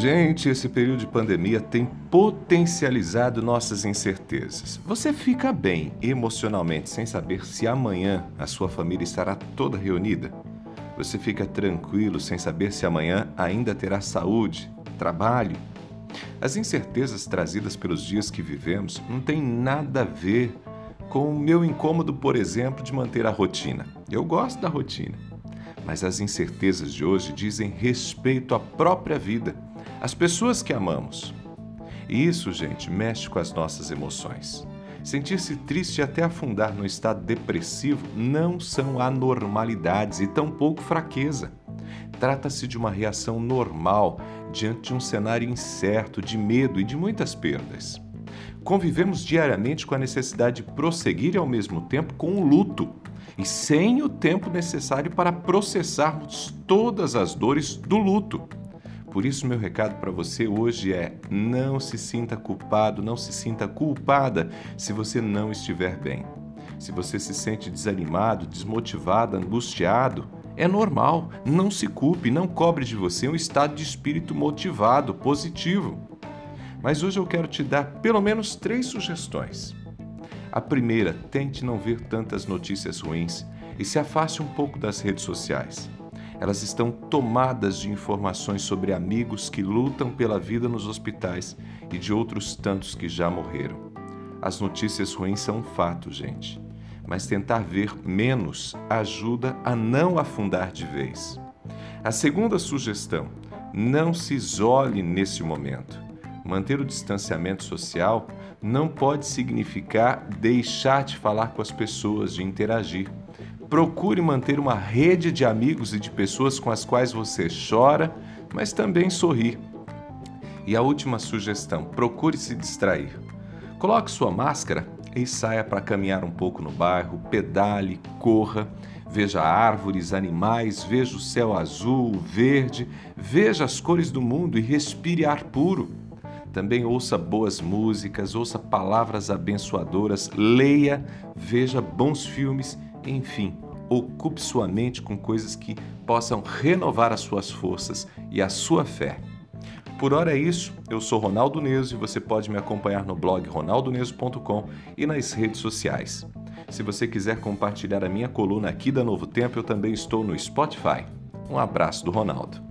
Gente, esse período de pandemia tem potencializado nossas incertezas. Você fica bem emocionalmente sem saber se amanhã a sua família estará toda reunida? Você fica tranquilo sem saber se amanhã ainda terá saúde, trabalho? As incertezas trazidas pelos dias que vivemos não têm nada a ver com o meu incômodo, por exemplo, de manter a rotina. Eu gosto da rotina. Mas as incertezas de hoje dizem respeito à própria vida as pessoas que amamos. E isso, gente, mexe com as nossas emoções. Sentir-se triste até afundar no estado depressivo não são anormalidades e tampouco fraqueza. Trata-se de uma reação normal diante de um cenário incerto, de medo e de muitas perdas. Convivemos diariamente com a necessidade de prosseguir ao mesmo tempo com o luto, e sem o tempo necessário para processarmos todas as dores do luto. Por isso, meu recado para você hoje é: não se sinta culpado, não se sinta culpada se você não estiver bem. Se você se sente desanimado, desmotivado, angustiado, é normal. Não se culpe, não cobre de você um estado de espírito motivado, positivo. Mas hoje eu quero te dar pelo menos três sugestões. A primeira, tente não ver tantas notícias ruins e se afaste um pouco das redes sociais. Elas estão tomadas de informações sobre amigos que lutam pela vida nos hospitais e de outros tantos que já morreram. As notícias ruins são um fato, gente, mas tentar ver menos ajuda a não afundar de vez. A segunda sugestão: não se isole nesse momento. Manter o distanciamento social não pode significar deixar de falar com as pessoas, de interagir procure manter uma rede de amigos e de pessoas com as quais você chora, mas também sorri. E a última sugestão: procure se distrair. Coloque sua máscara e saia para caminhar um pouco no bairro, pedale, corra, veja árvores, animais, veja o céu azul, verde, veja as cores do mundo e respire ar puro. Também ouça boas músicas, ouça palavras abençoadoras, leia, veja bons filmes enfim, ocupe sua mente com coisas que possam renovar as suas forças e a sua fé. Por hora é isso, eu sou Ronaldo Neso e você pode me acompanhar no blog ronaldoneso.com e nas redes sociais. Se você quiser compartilhar a minha coluna aqui da Novo Tempo, eu também estou no Spotify. Um abraço do Ronaldo.